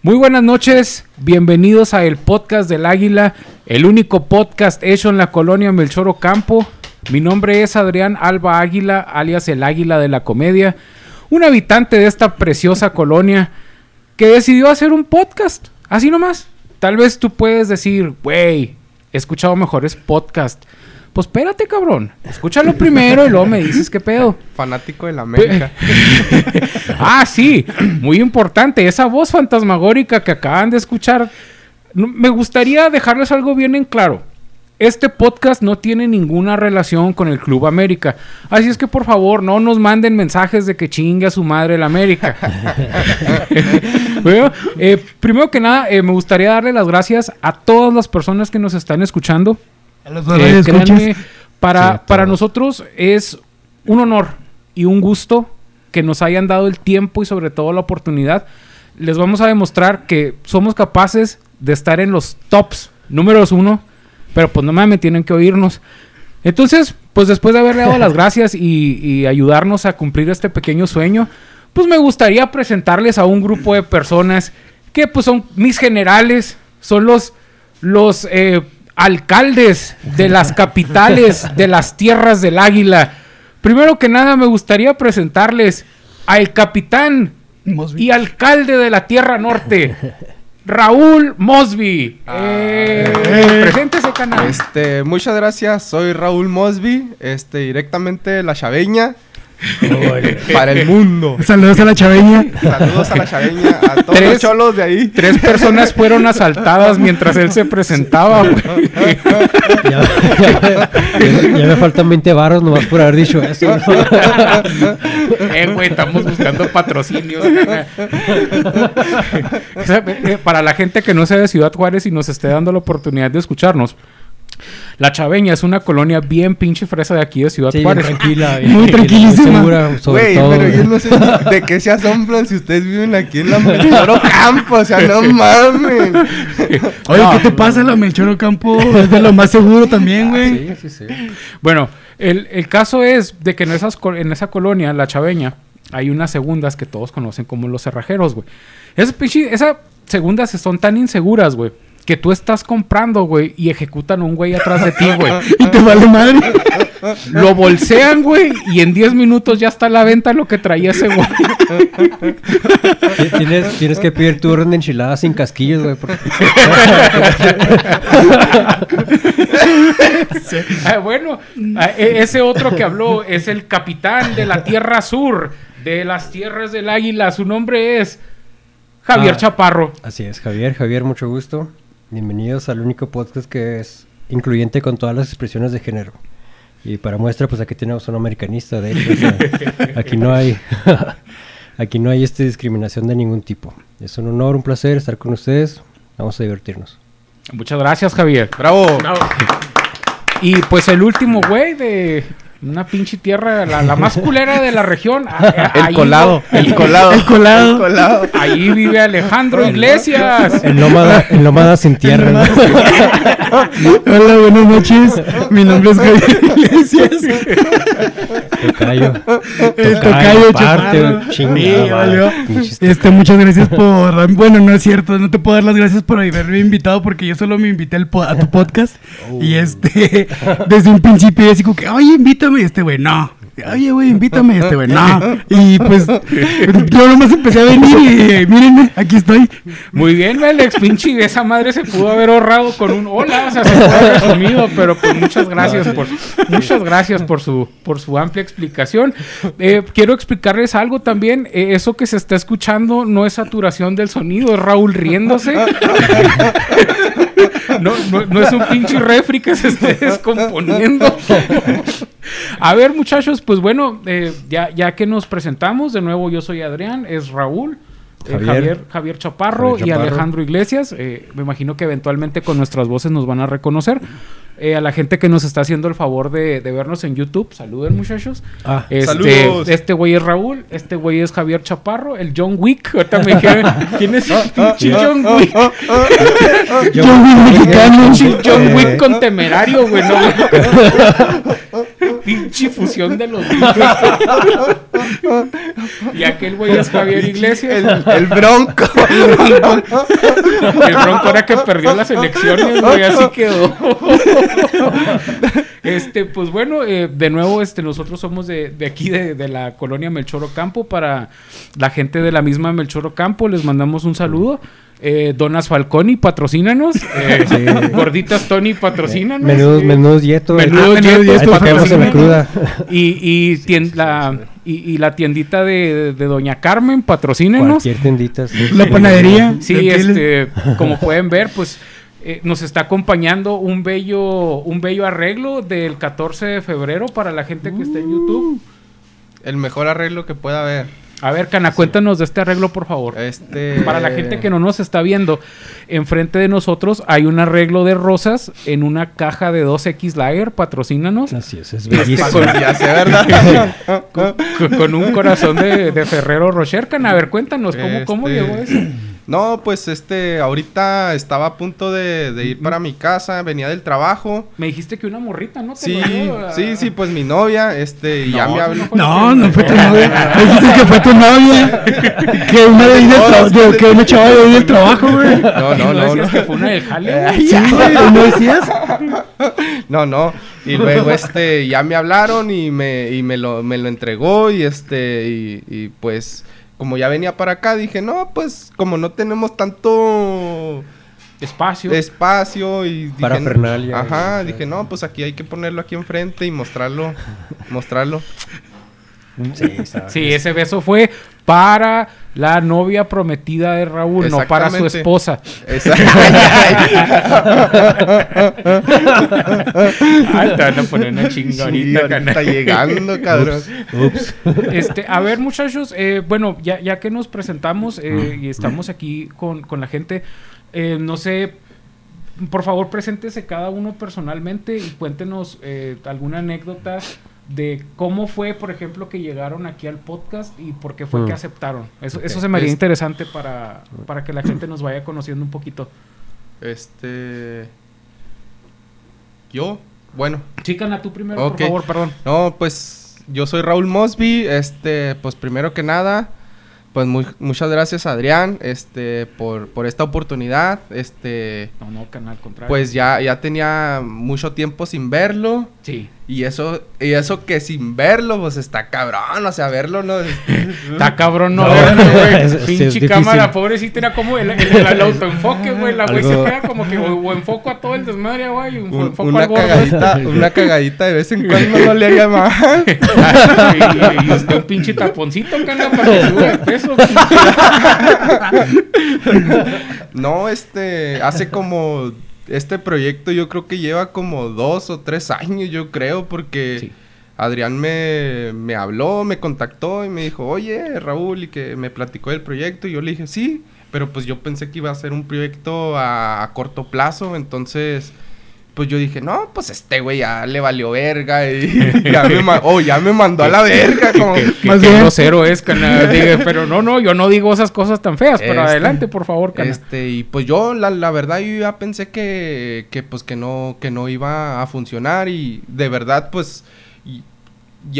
Muy buenas noches, bienvenidos a el podcast del Águila, el único podcast hecho en la colonia Melchoro Campo. Mi nombre es Adrián Alba Águila, alias el Águila de la Comedia, un habitante de esta preciosa colonia que decidió hacer un podcast, así nomás. Tal vez tú puedes decir, güey, he escuchado mejores podcasts. Pues espérate, cabrón. Escúchalo primero y luego me dices qué pedo. Fanático de la América. ah, sí, muy importante. Esa voz fantasmagórica que acaban de escuchar. Me gustaría dejarles algo bien en claro. Este podcast no tiene ninguna relación con el Club América. Así es que por favor no nos manden mensajes de que chingue a su madre el América. bueno, eh, primero que nada, eh, me gustaría darle las gracias a todas las personas que nos están escuchando. Eh, créanme, para, para nosotros es un honor y un gusto que nos hayan dado el tiempo y sobre todo la oportunidad. Les vamos a demostrar que somos capaces de estar en los tops números uno pero pues no me tienen que oírnos. Entonces, pues después de haberle dado las gracias y, ayudarnos a cumplir este pequeño sueño, pues me gustaría presentarles a un grupo de personas que pues son mis generales, son los, los eh, alcaldes de las capitales de las tierras del águila. Primero que nada me gustaría presentarles al capitán y alcalde de la Tierra Norte. Raúl Mosby. Ah. Eh, preséntese, canal. Este, muchas gracias. Soy Raúl Mosby, este, directamente de la Chaveña. Para el mundo. Saludos a la chaveña. Saludos a la chaveña, a todos los cholos de ahí. Tres personas fueron asaltadas mientras él se presentaba. ya, me faltan 20 barros nomás por haber dicho eso. eh, güey, estamos buscando patrocinios. Eh, para la gente que no sea de Ciudad Juárez y nos esté dando la oportunidad de escucharnos. La Chaveña es una colonia bien pinche fresa de aquí de Ciudad Juárez. tranquila. muy tranquilísima. Güey, pero yo no sé de qué se asombran si ustedes viven aquí en la Melchoro Campo. O sea, no mames. Oye, ¿qué te pasa? La Melchoro Campo es de lo más seguro también, güey. sí, sí, sí. Bueno, el, el, caso es de que en, esas, en esa colonia, la Chaveña, hay unas segundas que todos conocen como los cerrajeros, güey. Esas pinche, esas segundas son tan inseguras, güey que tú estás comprando, güey, y ejecutan un güey atrás de ti, güey. y te vale madre. Lo bolsean, güey, y en 10 minutos ya está a la venta lo que traía ese güey. ¿Tienes, tienes que pedir tu orden de enchiladas sin casquillos, güey. Ah, bueno, ah, e, ese otro que habló es el capitán de la Tierra Sur, de las Tierras del Águila. Su nombre es Javier ah, Chaparro. Así es, Javier. Javier, mucho gusto. Bienvenidos al único podcast que es incluyente con todas las expresiones de género. Y para muestra, pues aquí tenemos un americanista, de hecho. aquí no hay, aquí no hay esta discriminación de ningún tipo. Es un honor, un placer estar con ustedes. Vamos a divertirnos. Muchas gracias, Javier. Bravo. Bravo. Y pues el último güey de una pinche tierra, la, más culera de la región. el, colado, el colado. El colado. Ahí vive Alejandro Iglesias. El nómada, el nómada sin tierra. Hola, buenas noches. Mi nombre es Javier Iglesias. Tocayo. El tocayo, parte, Este, muchas gracias por. Bueno, no es cierto, no te puedo dar las gracias por haberme invitado porque yo solo me invité al a tu podcast. Y oh. este, desde un principio, así como que, oye, invita invítame. Este güey, no. Oye, güey, invítame. Este güey, no. Y pues yo nomás empecé a venir y eh, mírenme, aquí estoy. Muy bien, Alex, pinche. Esa madre se pudo haber ahorrado con un hola. O sea, se pudo haber resumido, pero pues muchas gracias por, muchas gracias por su, por su amplia explicación. Eh, quiero explicarles algo también. Eh, eso que se está escuchando no es saturación del sonido, es Raúl riéndose. No, no, no, es un pinche refri que se esté descomponiendo. A ver, muchachos, pues bueno, eh, ya, ya que nos presentamos, de nuevo yo soy Adrián, es Raúl. Eh, Javier, Javier, Chaparro, y Alejandro Iglesias. Eh, me imagino que eventualmente con nuestras voces nos van a reconocer. a la gente que nos está haciendo el favor de, vernos en YouTube, saluden muchachos. Ah, este, saludos. Este güey es Raúl, este güey es Javier Chaparro, el John Wick. ¿quién es el pinche John Wick? John Wick mexicano. John Wick con temerario, güey. Pinche fusión de los y aquel güey es Javier Iglesias. El, bronco. el bronco era que perdió las elecciones, güey, así quedó. este, pues bueno, eh, de nuevo, este, nosotros somos de, de aquí, de, de, la colonia Melchoro Campo. Para la gente de la misma Melchoro Campo, les mandamos un saludo. Eh, Donas Falconi, patrocínanos. Eh, Gorditas Tony, patrocínanos. Menudos, menudos Yeto. Menudos Yeto, Y, y, la, y, la tiendita de, de, Doña Carmen. Cualquier tiendita. La panadería. Sí, este, como pueden ver, pues eh, nos está acompañando un bello, un bello arreglo del 14 de febrero para la gente que está en YouTube. El mejor arreglo que pueda haber. A ver, Cana, cuéntanos de este arreglo, por favor. Este... Para la gente que no nos está viendo, enfrente de nosotros hay un arreglo de rosas en una caja de 2X Lager, patrocínanos. Así es, es bellísimo. Con, ¿verdad? con, un corazón de, Ferrero Rocher, Cana. A ver, cuéntanos, ¿cómo, cómo este, llegó eso? No, pues este, ahorita estaba a punto de, ir para mi casa, venía del trabajo. Me dijiste que una morrita, ¿no? sí, sí, sí, pues mi novia, este, y ya me habló. No, no fue tu novia. Me dijiste que fue tu novia. que una de ahí del que una chava de ahí del trabajo, güey. No, no, no. ¿No que fue una del jale? Sí, ¿no decías? no, no. Y luego, este, ya me hablaron y me, y me lo, me lo entregó y este, y, y pues como ya venía para acá, dije, no, pues como no tenemos tanto espacio. Espacio y para Fernalia. Ajá, dije, no, pues aquí hay que ponerlo aquí enfrente y mostrarlo, mostrarlo. Sí, ese beso fue para la novia prometida de Raúl, no para su esposa. Ay, te van a poner una chingonita. está llegando, cabrón. Ups. Este, a ver, muchachos, eh, bueno, ya, ya que nos presentamos eh, y estamos aquí con, con la gente, eh, no sé, por favor, preséntese cada uno personalmente y cuéntenos alguna anécdota de cómo fue, por ejemplo, que llegaron aquí al podcast y por qué fue que mm. aceptaron. Eso, eso se me haría interesante para, para que la gente nos vaya conociendo un poquito. Este. Yo, bueno. Chicana, tú primero, por favor, perdón. No, pues yo soy Raúl Mosby. Este, pues primero que nada, pues muchas gracias Adrián, este, por, por esta oportunidad. Este. No, no, canal contrario. Pues ya, ya tenía mucho tiempo sin verlo. Sí. Y eso, y eso que sin verlo, pues está cabrón, o sea, verlo no. está cabrón no, verlo, güey. Pinche cámara, pobrecita, era como el, el, autoenfoque, güey. La güey se pega como que o, enfoco a todo el desmadre, güey. Un, enfoco una al cagadita, una cagadita de vez en cuando no le haría más. y, y, usted un pinche taponcito, cana, para que suba el peso. no, este, hace como este proyecto yo creo que lleva como dos o tres años, yo creo, porque Adrián me, me, habló, me contactó y me dijo, oye, Raúl, y que me platicó del proyecto. Y yo le dije, sí, pero pues yo pensé que iba a ser un proyecto a corto plazo, entonces pues yo dije, no, pues este güey ya le valió verga y ya me, oh, ya me mandó a la verga. Como, que, más bien grosero es, cana. pero no, no, yo no digo esas cosas tan feas, pero este, adelante, por favor, cana. Este, y pues yo, la, la verdad, yo ya pensé que, que, pues, que no, que no iba a funcionar y de verdad, pues... Y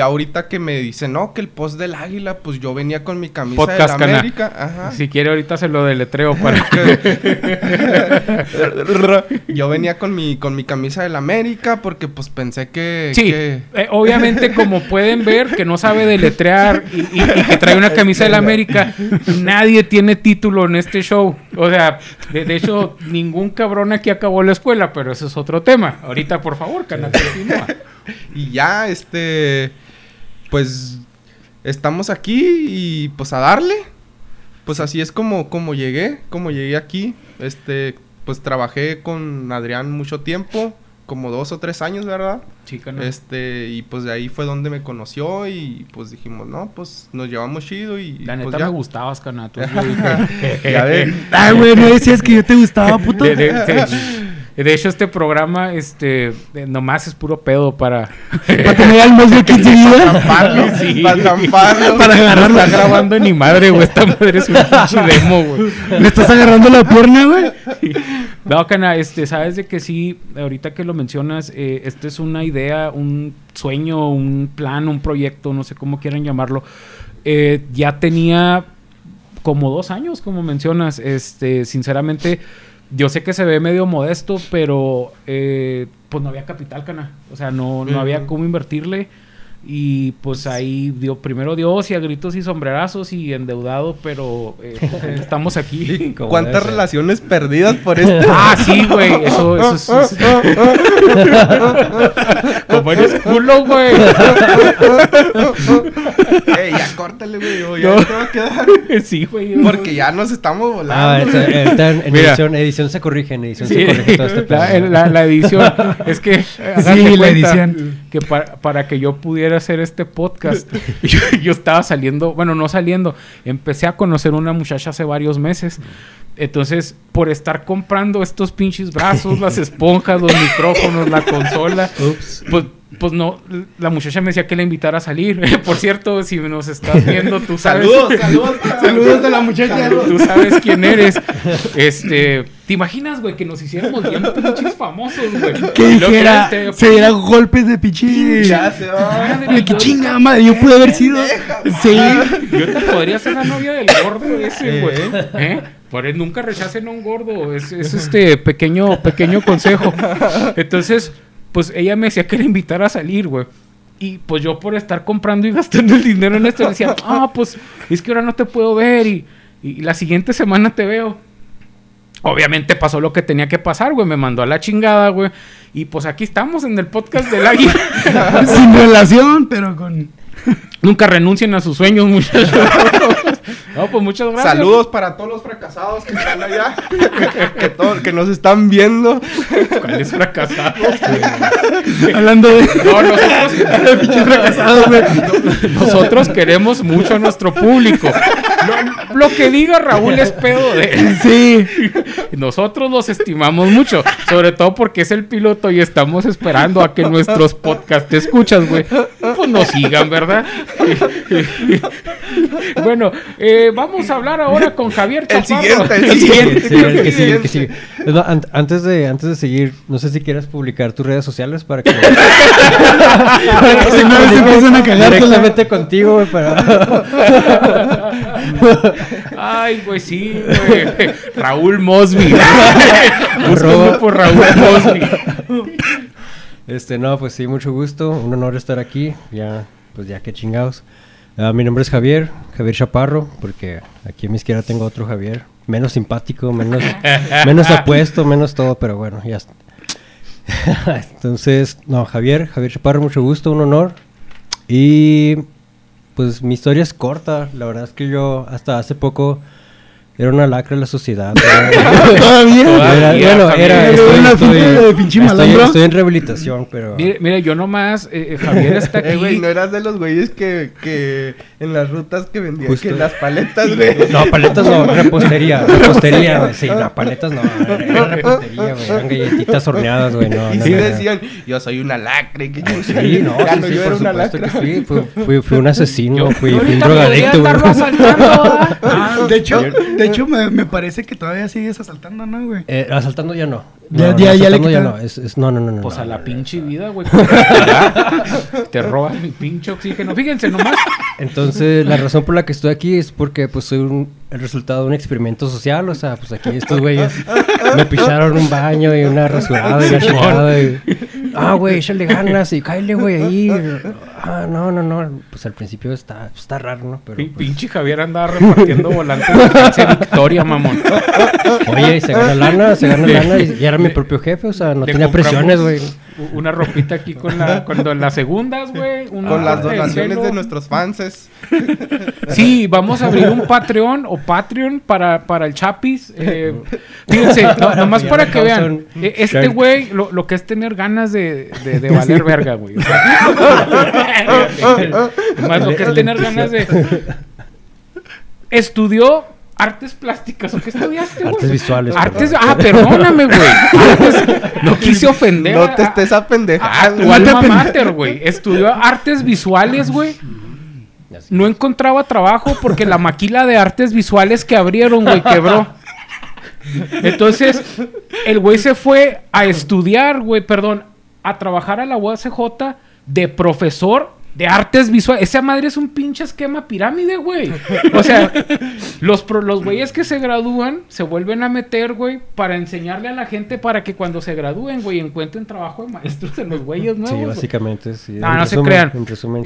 ahorita que me dicen, no, que el post del águila, pues yo venía con mi camisa de la América. Ajá. Si quiere, ahorita se lo deletreo para yo venía con mi, con mi camisa de la América porque pues pensé que... Sí, eh, obviamente como pueden ver, que no sabe deletrear y, que trae una camisa de la América, nadie tiene título en este show. O sea, de, hecho, ningún cabrón aquí acabó la escuela, pero eso es otro tema. Ahorita, por favor, canal, continúa. Y ya, este, pues estamos aquí y pues a darle. Pues así es como, como llegué, como llegué aquí. Este, pues trabajé con Adrián mucho tiempo, como dos o tres años, ¿verdad? Chica, Este, y pues de ahí fue donde me conoció y pues dijimos, no, pues nos llevamos chido y... La pues, neta me gustabas, canato. ya ves. Ay, güey, no decías que yo te gustaba, puto. De hecho, este programa, este, nomás es puro pedo para... para tener al más de 15 días. Para sí. Para Para agarrarlo. No está grabando ni madre, güey. Esta madre es un pinche demo, güey. ¿Le estás agarrando la pierna, güey? No, Cana, este, sabes de que sí, ahorita que lo mencionas, eh, este es una idea, un sueño, un plan, un proyecto, no sé cómo quieran llamarlo. Eh, ya tenía como dos años, como mencionas. Este, sinceramente, yo sé que se ve medio modesto, pero eh, pues no había capital, Cana. O sea, no, no había cómo invertirle. Y pues ahí dio primero Dios y a gritos y sombrerazos y endeudado, pero eh, estamos aquí. ¿Cuántas relaciones perdidas por esto? ah, sí, güey. Eso, eso, es. Como eres culo, güey. Ey, ya córtale, güey. Ya no. te va a quedar. Sí, güey. Porque ya nos estamos volando. Ah, en, edición, edición, se corrige, en edición se corrige todo este plan. La, la, edición es que. Sí, la edición. Que para, para que yo pudiera hacer este podcast. yo, estaba saliendo, bueno, no saliendo, empecé a conocer una muchacha hace varios meses. Entonces, por estar comprando estos pinches brazos, las esponjas, los micrófonos, la consola, pues pues no, la muchacha me decía que la invitara a salir. Por cierto, si nos estás viendo, tú sabes. Saludos, saludos, saludos de la muchacha. Tú sabes quién eres. Este, ¿te imaginas, güey, que nos hiciéramos bien pinches famosos, güey? Que dijera, se diera golpes de pichín. Ya se va. que chinga, madre, yo pude haber sido. Sí. Yo te podría ser la novia del gordo ese, güey. ¿Eh? Por eso nunca rechacen a un gordo. Es, es este pequeño, pequeño consejo. Entonces, pues ella me decía que le invitara a salir, güey. Y pues yo por estar comprando y gastando el dinero en esto decía, ah, pues es que ahora no te puedo ver y, y la siguiente semana te veo. Obviamente pasó lo que tenía que pasar, güey. Me mandó a la chingada, güey. Y pues aquí estamos en el podcast del águila. Sin relación, pero con. Nunca renuncien a sus sueños, muchachos. no, pues muchas gracias. Saludos para todos los fracasados que están allá. que, que nos están viendo. ¿Cuáles fracasados? Hablando de. No, nosotros. nosotros queremos mucho a nuestro público. Lo, que diga Raúl es pedo de Sí. Nosotros los estimamos mucho. Sobre todo porque es el piloto y estamos esperando a que nuestros podcasts te escuchas, güey. Pues nos sigan, ¿verdad? bueno, eh, vamos a hablar ahora con Javier Chaparro. El siguiente, el siguiente. antes, de, antes de seguir, no sé si quieras publicar tus redes sociales para que... si no se empiezan a cagar directamente contigo, güey, para... Ay, pues sí, güey. Raúl Mosby. Buscando por Raúl Mosby. Este, no, pues sí, mucho gusto. Un honor estar aquí. Ya pues ya que chingados. Ah, mi nombre es Javier, Javier Chaparro, porque aquí a mi izquierda tengo otro Javier, menos simpático, menos, menos apuesto, menos todo, pero bueno, ya está. Entonces, no, Javier, Javier Chaparro, mucho gusto, un honor. Y pues mi historia es corta, la verdad es que yo hasta hace poco era una lacra en la sociedad. ¿Todavía? Era, bueno, era, estoy, una estoy, de pinche estoy, estoy, en rehabilitación, pero... Mire, mire yo nomás, eh, eh Javier está aquí. Eh, güey, no eras de los güeyes que, que en las rutas que vendían, que las paletas, güey. No, paletas no, repostería, repostería, güey. Sí, no, paletas no, era repostería, güey. Eran galletitas horneadas, güey, no, Y sí decían, yo soy una lacra. Que yo sí, no, sí, sí, yo era una lacra. Que fui, fui, fui, fui, un asesino, fui, fui un drogadicto, güey. Ah, de hecho, de hecho, me, me, parece que todavía sigues asaltando, ¿no, güey? Eh, asaltando ya no. ya, ya, ya le ya no. Es, es, no, no, no, no. Pues no, a la pinche vida, güey. Te robas mi pinche oxígeno. Fíjense nomás. Entonces, la razón por la que estoy aquí es porque, pues, soy un, el resultado de un experimento social. O sea, pues aquí estos güeyes me picharon un baño y una rasurada y una chingada. Y, ah, güey, échale ganas y cállale, güey, ahí. Ah, no, no, no. Pues al principio está, está raro, ¿no? Pero, pues... Pinche Javier andaba repartiendo volantes de Victoria, mamón. Oye, se gana lana, se gana lana y, era mi propio jefe, o sea, no tenía presiones, güey. Una ropita aquí con la, cuando las segundas, güey. Con las donaciones de nuestros fans. Sí, vamos a abrir un Patreon o Patreon para, para el Chapis. Eh, fíjense, nomás para que vean. Eh, este güey, lo, lo, que es tener ganas de, de, de valer verga, güey. Más lo que es tener ganas de. Estudió artes plásticas. ¿O qué estudiaste, güey? Artes visuales. Artes. Ah, perdóname, güey. No quise ofender. No te estés a pendejar. A tu alma mater, güey. Estudió artes visuales, güey. No encontraba trabajo porque la maquila de artes visuales que abrieron, güey, quebró. Entonces, el güey se fue a estudiar, güey, perdón, a trabajar a la UACJ de profesor de artes visuales. Esa madre es un pinche esquema pirámide, güey. O sea, los, los güeyes que se gradúan se vuelven a meter, güey, para enseñarle a la gente para que cuando se gradúen, güey, encuentren trabajo de maestros en los güeyes nuevos. Sí, básicamente, sí. No, no se crean.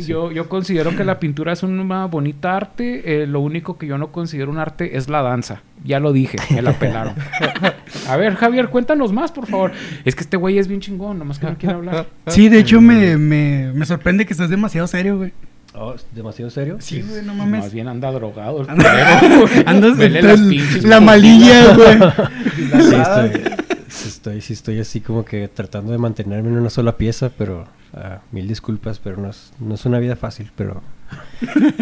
yo, yo considero que la pintura es una bonita arte. Eh, lo único que yo no considero un arte es la danza. Ya lo dije, me la pelaron. A ver, Javier, cuéntanos más, por favor. Es que este güey es bien chingón, nomás que no quiere hablar. Sí, de hecho me, me, me sorprende que estás demasiado serio, güey. Oh, ¿Demasiado serio? Sí, güey, no mames. Más bien anda drogado. Andas la malilla, güey. sí, estoy, sí, estoy, así como que tratando de mantenerme en una sola pieza, pero uh, mil disculpas, pero no es, no es una vida fácil, pero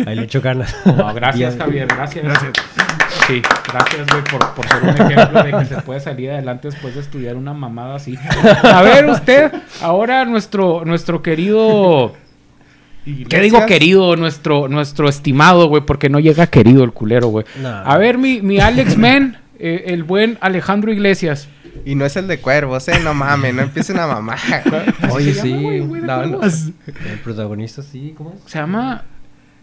ahí le echo ganas. No, gracias, Javier, gracias. Gracias. Sí, gracias, güey, por, por, ser un ejemplo de que se puede salir adelante después de estudiar una mamada así. A ver, usted, ahora nuestro, nuestro querido. ¿Qué digo querido? Nuestro, nuestro estimado, güey, porque no llega querido el culero, güey. A ver, mi, mi Alex Men, eh, el buen Alejandro Iglesias. Y no es el de cuervos, eh, no mames, no empiecen a mamar. Oye, sí. El protagonista, sí, ¿cómo es? Se llama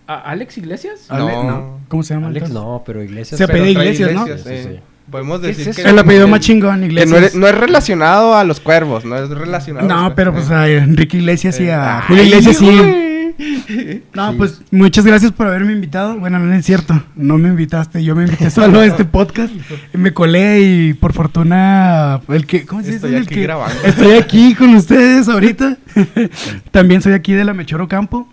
¿Alex Iglesias? No. ¿Cómo se llama? Alex no, pero Iglesias. Se apellida Iglesias, ¿no? Sí, sí. Podemos decir que... El apellido más chingón, Iglesias. no, es, relacionado a los cuervos, no es relacionado No, pero pues a Enrique Iglesias y a Julio Iglesias sí. No, pues muchas gracias por haberme invitado. Bueno, no es cierto, no me invitaste, yo me invité solo a este podcast. Me colé y por fortuna el que ¿cómo se dice? Estoy aquí grabando. Estoy aquí con ustedes ahorita. También soy aquí de la Mechoro Campo.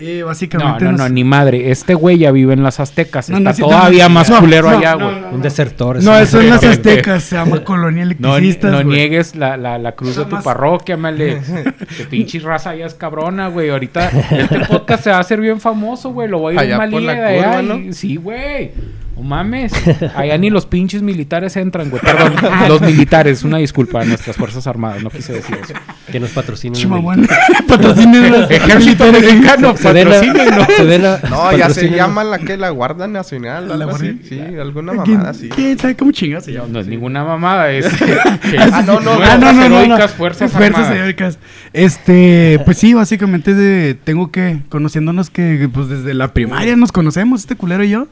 Eh, básicamente. No, no, no, ni madre. Este güey ya vive en las Aztecas. está todavía más culero allá, güey. Un desertor. No, eso en las Aztecas. Se llama Colonia Electricistas. No, no niegues la, la, la cruz de tu parroquia, male. Que pinche raza ya es cabrona, güey. Ahorita este podcast se va a hacer bien famoso, güey. Lo voy a ir mal de allá. Sí, güey. No mames. Allá ni los pinches militares entran, güey. Perdón, los militares. Una disculpa a nuestras Fuerzas Armadas. No quise decir eso. Que nos patrocinen. patrocinen los Ejército mexicano. Patrocinen. No, ya se llama la que la Guardia Nacional. Algo así. Sí, alguna mamada así. ¿Quién sabe cómo chingas se llama? No es ninguna mamada. Es. ah, no, no, no. no, no, no, Fuerzas Fuerzas heroicas. Este, pues sí, básicamente tengo que, conociéndonos que pues desde la primaria nos conocemos, este culero y yo.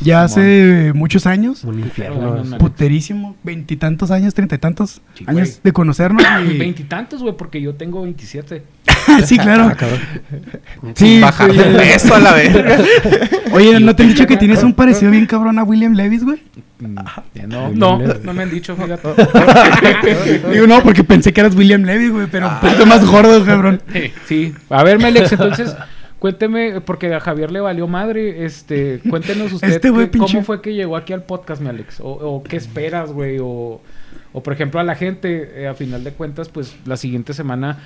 Ya hace muchos años. Un infierno. Puterísimo. Veintitantos años, treinta y tantos años de conocernos. Veintitantos, güey, porque yo tengo veintisiete. sí, claro. Ah, sí, bajar de peso a la vez. Oye, ¿no te han dicho que tienes un parecido bien cabrón a William Levis, güey? Mm, no, no, no me han dicho, fíjate. Digo, no, porque pensé que eras William Levis, güey, pero un poquito más gordo, cabrón. Sí, A ver, Melex, entonces Cuénteme, porque a Javier le valió madre, este, cuéntenos usted este cómo fue que llegó aquí al podcast, mi Alex, o, qué esperas, güey, o, o, por ejemplo a la gente, eh, a final de cuentas, pues la siguiente semana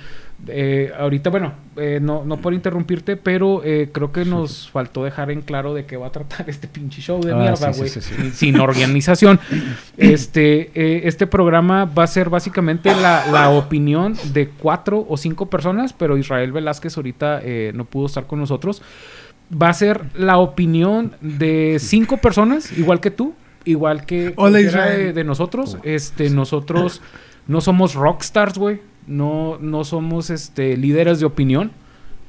eh, ahorita, bueno, eh, no, no por interrumpirte, pero eh, creo que nos faltó dejar en claro de qué va a tratar este pinche show de ah, mierda, güey. sin organización. este, este programa va a ser básicamente la, la, opinión de cuatro o cinco personas, pero Israel Velázquez ahorita no pudo estar con nosotros. Va a ser la opinión de cinco personas, igual que tú, igual que de, de, nosotros. Este, nosotros no somos rockstars, güey no, no somos este, líderes de opinión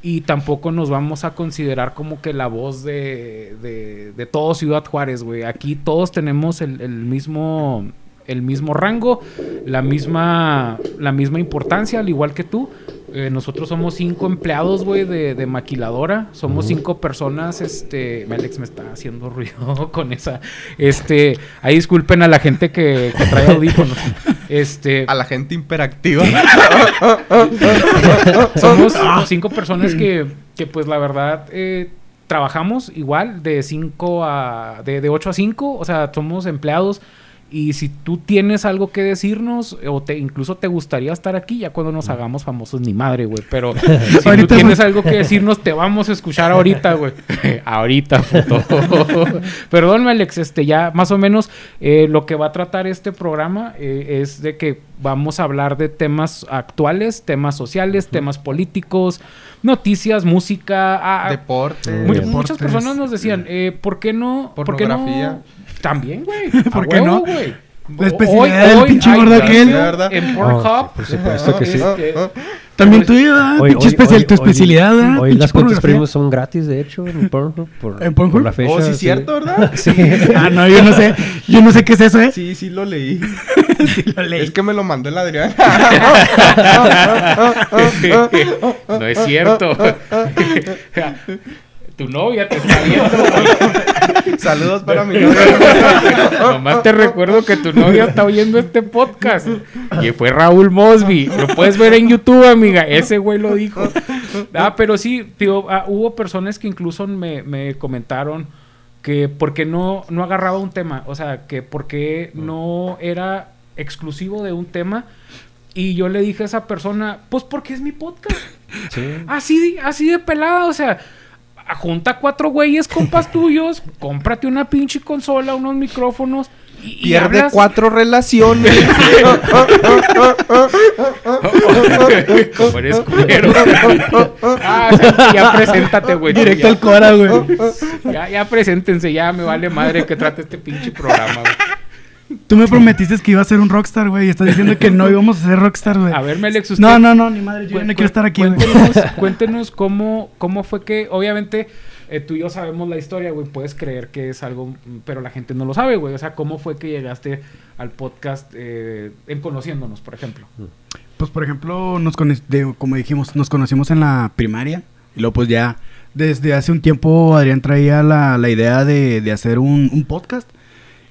y tampoco nos vamos a considerar como que la voz de, de, de todo Ciudad Juárez, güey. Aquí todos tenemos el, el, mismo el mismo rango, la misma, la misma importancia, al igual que tú. Eh, nosotros somos cinco empleados, güey, de, maquiladora. Somos cinco personas. Este, Alex me está haciendo ruido con esa. Este, ahí disculpen a la gente que, trae audífonos. Este, a la gente imperactiva. somos cinco personas que, que pues la verdad, eh, trabajamos igual de cinco a, de, de 8 a 5. O sea, somos empleados y si tú tienes algo que decirnos, o te, incluso te gustaría estar aquí, ya cuando nos hagamos famosos, ni madre, güey. Pero si tú tienes algo que decirnos, te vamos a escuchar ahorita, güey. ahorita, puto. Perdón, Alex, este, ya más o menos eh, lo que va a tratar este programa eh, es de que vamos a hablar de temas actuales, temas sociales, temas políticos, noticias, música, ah, ah, deporte. Muchas personas nos decían, eh, ¿por qué no? ¿por qué no? También, güey. ¿Por qué no? güey. La especialidad del pinche gordo aquel. En Pornhub. por supuesto que sí. También tú, ¿verdad? Pinche especial, tu especialidad, ¿verdad? Hoy las cuentas premium son gratis, de hecho, en Pornhub. Por, ¿En Pornhub? la fecha. Oh, sí, cierto, ¿verdad? sí. ah, no, yo no sé. Yo no sé qué es eso, ¿eh? Sí, sí lo leí. sí lo leí. Es que me lo mandó el Adrián. no es cierto. Tu novia te está viendo. Saludos para mi novia. Nomás te recuerdo que tu novia está oyendo este podcast. Y fue Raúl Mosby. Lo puedes ver en YouTube, amiga. Ese güey lo dijo. Ah, pero sí, tío, ah, hubo personas que incluso me, me comentaron que porque no, no agarraba un tema. O sea, que porque no era exclusivo de un tema. Y yo le dije a esa persona, pues porque es mi podcast. Sí. Así, así de pelada, o sea, junta cuatro güeyes, compas tuyos, cómprate una pinche consola, unos micrófonos. Y, Pierde cuatro relaciones. Como eres culero. ah, ya preséntate, güey. Directo al Cora, güey. Ya, ya preséntense, ya me vale madre que trate este pinche programa, güey. Tú me prometiste que iba a ser un rockstar, güey. Y estás diciendo que no íbamos a ser rockstar, güey. A ver, Melex, usted... No, no, no, ni madre. Yo no quiero estar aquí, Cuéntenos, cuéntenos cómo, cómo fue que... Obviamente, eh, tú y yo sabemos la historia, güey. Puedes creer que es algo... Pero la gente no lo sabe, güey. O sea, ¿cómo fue que llegaste al podcast eh, en Conociéndonos, por ejemplo? Pues, por ejemplo, nos como dijimos, nos conocimos en la primaria. Y luego, pues, ya... Desde hace un tiempo Adrián traía la, la idea de, de hacer un, un podcast.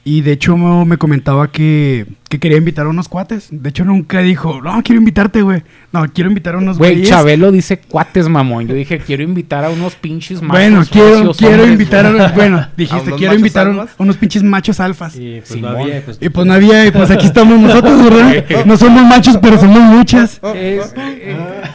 Y de hecho me comentaba que, que, quería invitar a unos cuates. De hecho nunca dijo, no, quiero invitarte, güey. No, quiero invitar a unos Güey, Chabelo dice cuates, mamón. Yo dije, quiero invitar a unos pinches machos Bueno, quiero, quiero invitar a... Bueno, dijiste, quiero invitar a unos pinches machos alfas. Y pues, no había, pues, y pues no había, y pues aquí estamos nosotros, ¿verdad? No somos machos, pero somos muchas. Eh,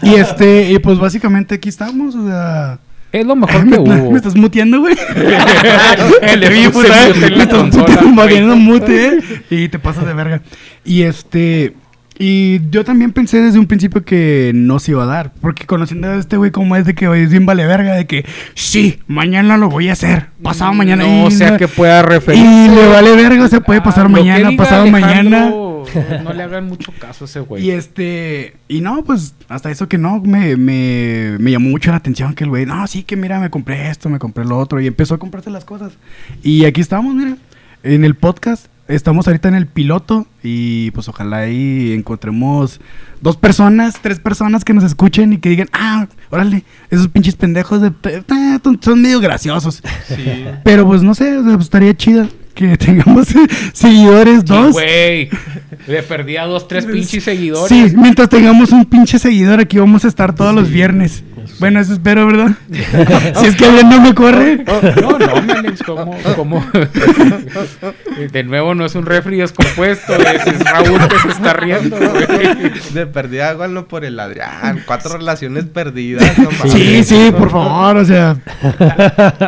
y este, y pues básicamente aquí estamos, o sea... Es lo mejor que hubo. ¿Me estás muteando, güey? El vi, puta. Me estás moviendo mute, ¿eh? Y te pasas de verga. Y este... Y yo también pensé desde un principio que no se iba a dar. Porque conociendo a este güey como es de que es bien vale verga, de que sí, mañana lo voy a hacer. Pasado mañana. No, o sea que pueda referir. Y le vale verga, se puede pasar mañana, pasado mañana. no le hagan mucho caso a ese güey. Y este, y no, pues hasta eso que no, me, me, me llamó mucho la atención que el güey, no, sí que mira, me compré esto, me compré lo otro, y empezó a comprarse las cosas. Y aquí estamos, mira, en el podcast. Estamos ahorita en el piloto y pues ojalá ahí encontremos dos personas, tres personas que nos escuchen y que digan, ah, órale, esos pinches pendejos de, son medio graciosos. Sí. Pero pues no sé, pues, estaría chido que tengamos seguidores, dos. Güey, le perdí a dos, tres pinches seguidores. Sí, mientras tengamos un pinche seguidor aquí vamos a estar todos los viernes. Bueno, eso espero, ¿verdad? si es que alguien no me corre. No, no, Menex, ¿cómo, ¿cómo? De nuevo, no es un refri descompuesto, es, Raúl que se está riendo, güey. De perdida, háganlo por el Adrián. Cuatro relaciones perdidas, no Sí, sí, por favor, o sea.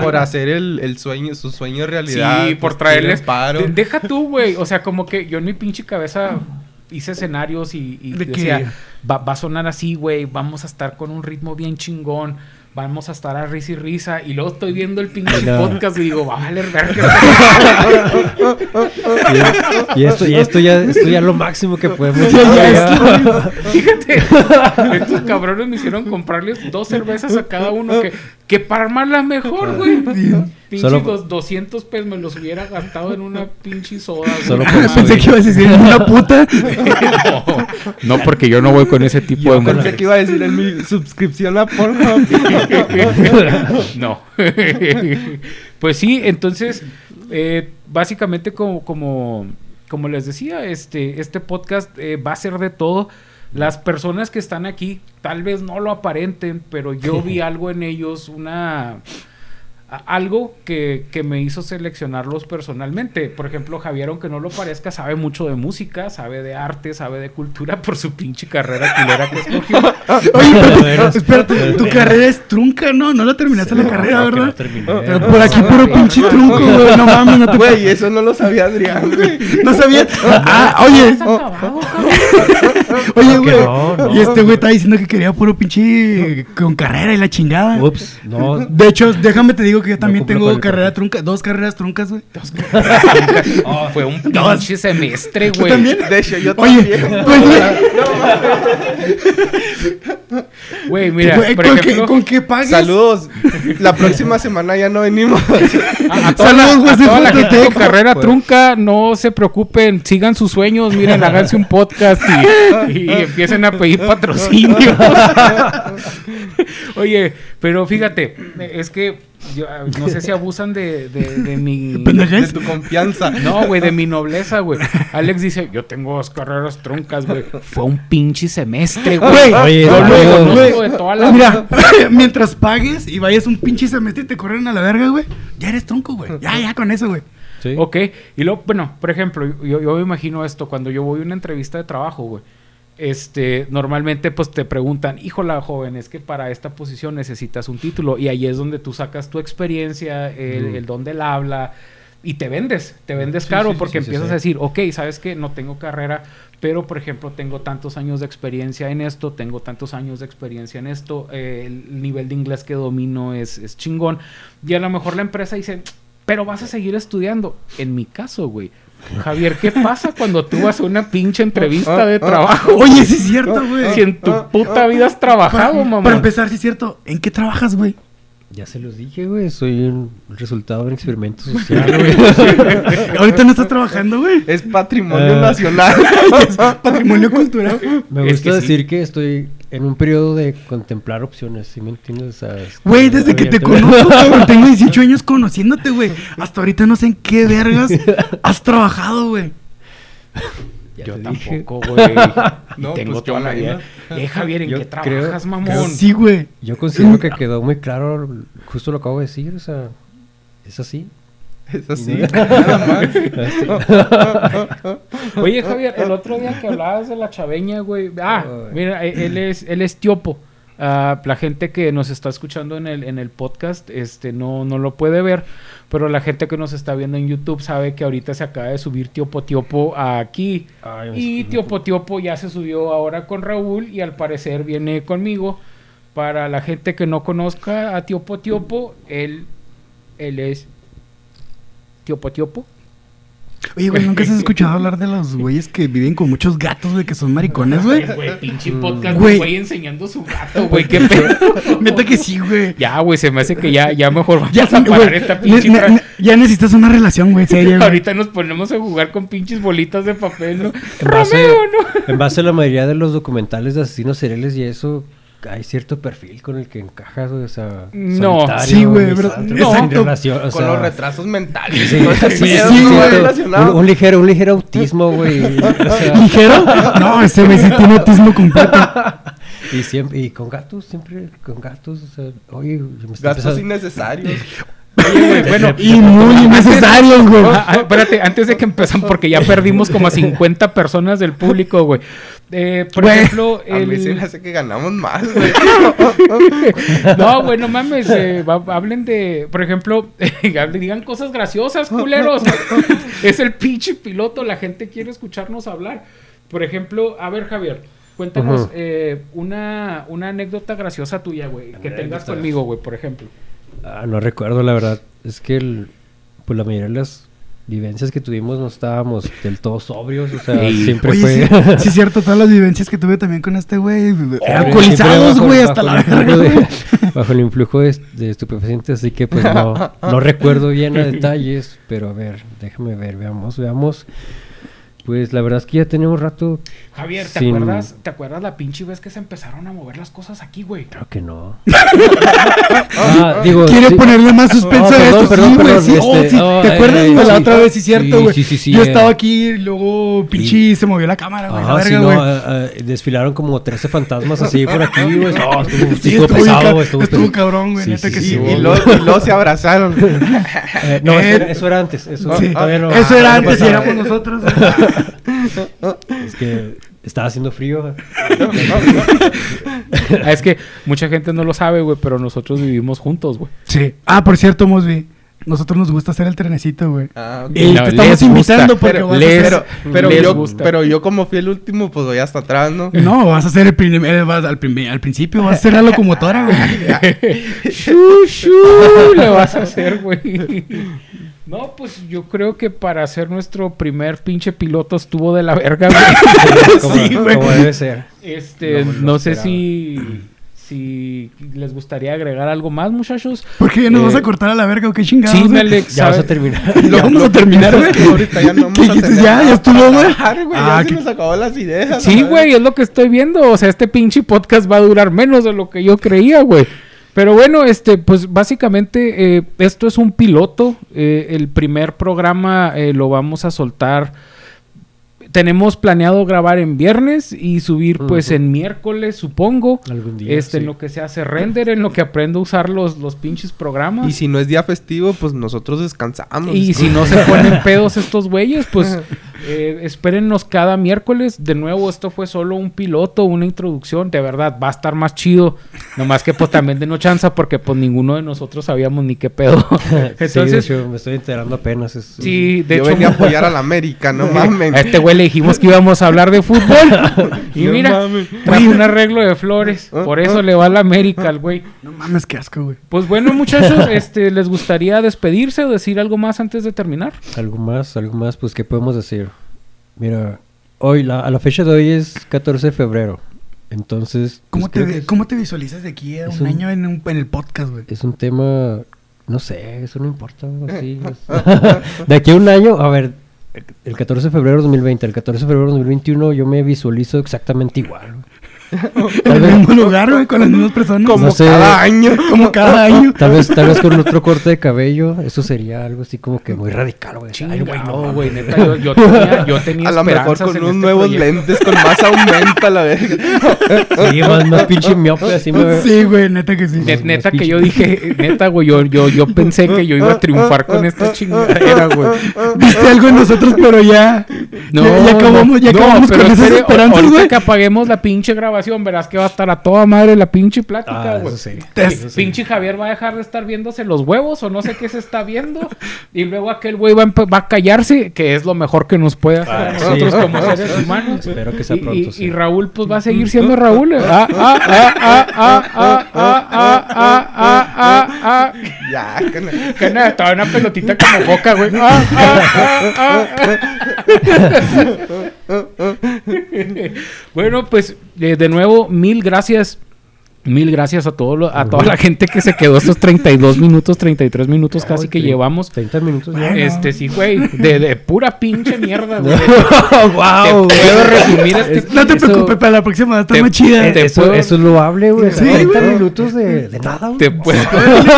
Por hacer el, el sueño, su sueño realidad. Sí, por pues, traerles. Paro. deja tú, güey. O sea, como que yo en mi pinche cabeza hice escenarios y, y decía, va, va, a sonar así, güey, vamos a estar con un ritmo bien chingón, vamos a estar a risa y risa. Y luego estoy viendo el pinche podcast y digo, va a valer y, esto, y esto ya, esto ya es lo máximo que podemos Fíjate, estos cabrones me hicieron comprarles dos cervezas a cada uno que, que para armarla mejor, güey. Pinche Solo... 200 pesos me los hubiera gastado en una pinche soda. Solo pensé que ibas a decir una puta. no, porque yo no voy con ese tipo de Pensé que iba a decir en mi suscripción a Pornhub. no. pues sí, entonces, eh, básicamente como, como, como les decía, este, este podcast eh, va a ser de todo. Las personas que están aquí tal vez no lo aparenten, pero yo vi algo en ellos, una algo que, que, me hizo seleccionarlos personalmente. Por ejemplo, Javier, aunque no lo parezca, sabe mucho de música, sabe de arte, sabe de cultura por su pinche carrera culera que escogió. Oye, espérate, tu carrera es trunca, ¿no? No la terminaste la carrera, ¿verdad? No terminé. por aquí puro pinche trunco, güey. No mames, no te Güey, eso no lo sabía Adrián, güey. No sabía. Ah, oye. oye, güey. Y este güey está diciendo que quería puro pinche con carrera y la chingada. Ups, no. De hecho, déjame te digo digo que yo también tengo carrera trunca, dos carreras truncas, güey. Dos oh, fue un pinche semestre, güey. también? De hecho, yo Oye, también. Pues, güey, mira, por ¿con, ejemplo, qué, ¿con qué pagas? Saludos. La próxima semana ya no venimos. A, toda Saludos, la, a la gente con carrera pues. trunca, no se preocupen, sigan sus sueños, miren, háganse un podcast y, y empiecen a pedir patrocinio. Oye, pero fíjate, es que yo, no sé si abusan de, de, mi... De tu confianza. No, güey, de mi nobleza, güey. Alex dice, yo tengo dos carreras truncas, güey. Fue un pinche semestre, güey. Oye, de toda la... Mira, mientras pagues y vayas un pinche semestre y te corren a la verga, güey, ya eres tronco, güey. Ya, ya con eso, güey. ¿Sí? Ok, y luego, bueno, por ejemplo, yo, yo me imagino esto, cuando yo voy a una entrevista de trabajo, güey este, normalmente pues te preguntan, híjola joven, es que para esta posición necesitas un título y ahí es donde tú sacas tu experiencia, el, el don del habla y te vendes, te vendes caro porque empiezas a decir, ok, sabes que no tengo carrera, pero por ejemplo tengo tantos años de experiencia en esto, tengo tantos años de experiencia en esto, eh, el nivel de inglés que domino es, es chingón y a lo mejor la empresa dice, pero vas a seguir estudiando. En mi caso, güey, Javier, ¿qué pasa cuando tú vas a una pinche entrevista de trabajo? Oye, sí es cierto, güey. Si en tu puta vida has trabajado, mamá. Para empezar, sí es cierto. ¿En qué trabajas, güey? Ya se los dije, güey. Soy un resultado de un experimento social, güey. Ahorita no estás trabajando, güey. Es patrimonio ah. nacional. patrimonio cultural. Me gusta decir que estoy en un periodo de contemplar opciones, ¿sí me entiendes? Güey, desde que te conozco, cabrón, tengo 18 años conociéndote, güey. Hasta ahorita no sé en qué vergas has trabajado, güey. Yo tampoco, güey. no, tengo pues toda la vida. Eh, Javier, ¿en qué trabajas, mamón? sí, güey. Yo considero que quedó muy claro, justo lo acabo de decir, o sea, es así. Es así, nada más. Oye, Javier, el otro día que hablabas de la chaveña, güey. Ah, mira, e, él es, él es tiopo. Uh, la gente que nos está escuchando en el, en el podcast este, no, no lo puede ver, pero la gente que nos está viendo en YouTube sabe que ahorita se acaba de subir Tiopo Tiopo aquí. y Tiopo Tiopo ya se subió ahora con Raúl y al parecer viene conmigo. Para la gente que no conozca a Tiopo Tiopo, él, él es Tiopo Tiopo. Oye, güey, ¿nunca has escuchado hablar de los güeyes que viven con muchos gatos, güey, que son maricones, güey? Güey, pinche podcast, güey, güey enseñando su gato, güey, qué pedo. Neta que sí, güey. Ya, güey, se me hace que ya, ya mejor vamos ya, a parar esta pinche... ya necesitas una relación, güey, seria, güey. Ahorita nos ponemos a jugar con pinches bolitas de papel, ¿no? En base, ¿no? En base a la mayoría de los documentales de asesinos seriales y eso, hay cierto perfil con el que encajas, o sea, no, sí, güey, no, con los retrasos mentales, sí, sí, sí, un, ligero, un ligero autismo, güey, ligero, no, ese güey sí tiene autismo completo. Y siempre, y con gatos, siempre con gatos, o sea, oye, gatos innecesarios. Bueno, y muy necesarios, güey. Ah, espérate, antes de que empezamos, porque ya perdimos como a 50 personas del público, güey. Eh, por ejemplo, el... a mí se me hace que ganamos más, güey. no, güey, no mames. Eh, hablen de, por ejemplo, digan cosas graciosas, culeros. es el pinche piloto, la gente quiere escucharnos hablar. Por ejemplo, a ver, Javier. Cuéntanos eh, una, una anécdota graciosa tuya, güey, que tengas conmigo, güey, por ejemplo. Ah, no recuerdo, la verdad. Es que el, pues la mayoría de las vivencias que tuvimos no estábamos del todo sobrios, o sea, siempre fue... Sí, sí, cierto, todas las vivencias que tuve también con este güey, alcoholizados, güey, hasta la Bajo el influjo de, estupefacientes, así que pues no, no recuerdo bien a detalles, pero a ver, déjame ver, veamos, veamos. Pues la verdad es que ya tenemos rato. Javier, ¿te acuerdas? ¿Te acuerdas la pinche vez que se empezaron a mover las cosas aquí, güey? Creo que no. ah, digo, Quiere ponerle más suspenso a esto, perdón, sí, güey. Sí, este, ¿Te acuerdas de la otra vez? Sí, cierto, güey. Sí, sí, sí, Yo estaba aquí y luego pinche se movió la cámara, güey. Sí, no, eh, eh, desfilaron como 13 fantasmas así por aquí, güey. No, estuvo, estuvo pesado, estuvo, estuvo cabrón, güey. Neta que sí. Y luego se abrazaron. Eh, no, eso era antes. Eso era antes y éramos nosotros. es que estaba haciendo frío. es que mucha gente no lo sabe, güey, pero nosotros vivimos juntos, güey. Sí. Ah, por cierto, Mosby. Nosotros nos gusta hacer el trenecito, güey. Ah, Y te estamos invitando porque vas a hacer... Pero, yo, pero yo como fui el último, pues voy hasta atrás, ¿no? No, vas a hacer el primer... Eh, vas al, al, principio vas a hacer la locomotora, güey. le vas a hacer, güey. No, pues yo creo que para hacer nuestro primer pinche piloto estuvo de la verga, güey. sí, güey. Como debe ser. Este, no sé si si les gustaría agregar algo más, muchachos. ¿Por qué ya nos vas a eh, cortar a la verga o qué chingados? Sí, Alex. Ya vas a terminar. ¿Lo vamos a terminar, güey. ahorita ya no vamos a tener Ya, ya estuvo, güey. Ah, ya se nos acabó las ideas. Sí, güey, es lo que estoy viendo. O sea, este pinche podcast va a durar menos de lo que yo creía, güey. Pero bueno, este, pues básicamente eh, esto es un piloto. Eh, el primer programa lo vamos a soltar tenemos planeado grabar en viernes y subir pues en miércoles, supongo. Algún día. Este, en lo que se hace render, en lo que aprendo a usar los, los pinches programas. Y si no es día festivo, pues nosotros descansamos. Y si no se ponen pedos estos güeyes, pues eh, espérennos cada miércoles. De nuevo, esto fue solo un piloto, una introducción. De verdad, va a estar más chido. Nomás que pues también no chanza porque pues ninguno de nosotros sabíamos ni qué pedo. Entonces, me estoy enterando apenas. sí, de Yo hecho, venía a apoyar a la América, no mames. A este güey le dijimos que íbamos a hablar de fútbol. y mira, trajo un arreglo de flores. Ah, Por eso ah. le va a la América al güey. No mames, qué asco, güey. Pues bueno, muchachos, este, ¿les gustaría despedirse o decir algo más antes de terminar? Algo más, algo más, pues, ¿qué podemos decir? Mira, hoy, la, a la fecha de hoy es 14 de febrero. Entonces. ¿Cómo, pues, te, ¿cómo te visualizas de aquí a un, año en, en, el podcast, güey? Es un tema. No sé, eso no importa. Así, de aquí a un año, a ver, el 14 de febrero de 2020, el 14 de febrero de 2021, yo me visualizo exactamente igual. en el mismo lugar, güey, con las mismas personas. Como cada año. Como cada año. Tal vez, tal vez con otro corte de cabello. Eso sería algo así como que muy radical, güey. Ay, güey, no, güey. Neta, yo, yo, tenía, yo tenía A lo mejor con unos este nuevos lentes, con más aumenta la verga. Sí, más, más pinche miope, así me Sí, güey, neta que sí. neta que yo dije, neta, güey, yo, yo, yo pensé que yo iba a triunfar con esta chingadera, güey. Viste algo en nosotros, pero ya. No, ya, acabamos, ya acabamos con esas esperanzas, güey. que apaguemos la pinche grabación verás que va a estar a toda madre la pinche plática, ah. Pinche Javier va a dejar de estar viéndose los huevos o no sé qué se está viendo. y luego aquel güey va, a callarse, que es lo mejor que nos puede hacer a nosotros como seres humanos. Espero que sea pronto. Y, Raúl, pues va a seguir siendo Raúl. Ah, ah, ah, ah, ah, ah, ah, ah, ah, ah, ah. Ya, que nada, toda una pelotita como boca, güey. Ah, ah, ah, ah. bueno, pues de nuevo, mil gracias Mil gracias a todo a toda la gente que se quedó estos 32 minutos, 33 minutos casi que llevamos. 30 minutos. Este sí, güey, de, de, pura pinche mierda, güey. wow, puedo resumir este No te preocupes, para la próxima va a estar más chida. eso, eso, es loable, güey. Sí, 30 minutos de, de nada, güey. Te puedo...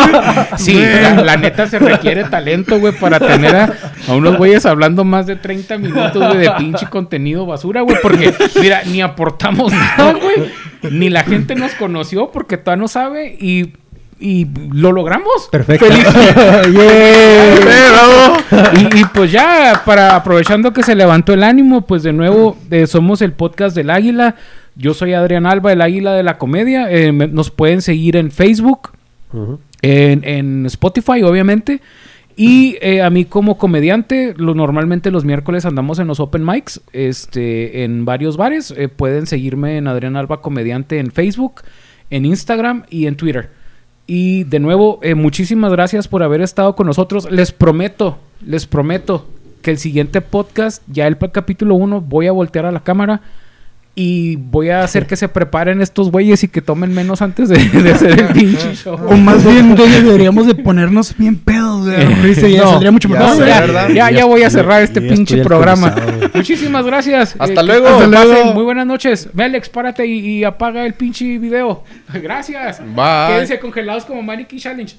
sí, la, neta se requiere talento, güey, para tener a, a, unos güeyes hablando más de 30 minutos, güey, de pinche contenido basura, güey, porque mira, ni aportamos nada, güey. Ni la gente nos conoció porque todavía no sabe y y lo logramos. Perfecto. y, pues ya, para aprovechando que se levantó el ánimo, pues de nuevo eh, somos el podcast del Águila. Yo soy Adrián Alba, el Águila de la Comedia. Eh, nos pueden seguir en Facebook, en, en, Spotify, obviamente. Y eh, a mí como comediante, lo, normalmente los miércoles andamos en los open mics, este, en varios bares. Pueden seguirme en Adrián Alba Comediante en Facebook, en Instagram y en Twitter. Y de nuevo, eh, muchísimas gracias por haber estado con nosotros. Les prometo, les prometo que el siguiente podcast, ya el capítulo 1, voy a voltear a la cámara y voy a hacer que se preparen estos güeyes y que tomen menos antes de, hacer el pinche show. O más bien, deberíamos de ponernos bien pedos, ya saldría mucho mejor. Ya, ya, voy a cerrar este pinche programa. Muchísimas gracias. Hasta eh, luego. Hasta luego. Muy buenas noches. Ve, Alex, párate y, apaga el pinche video. Gracias. Bye. Quédense congelados como Mannequin Challenge.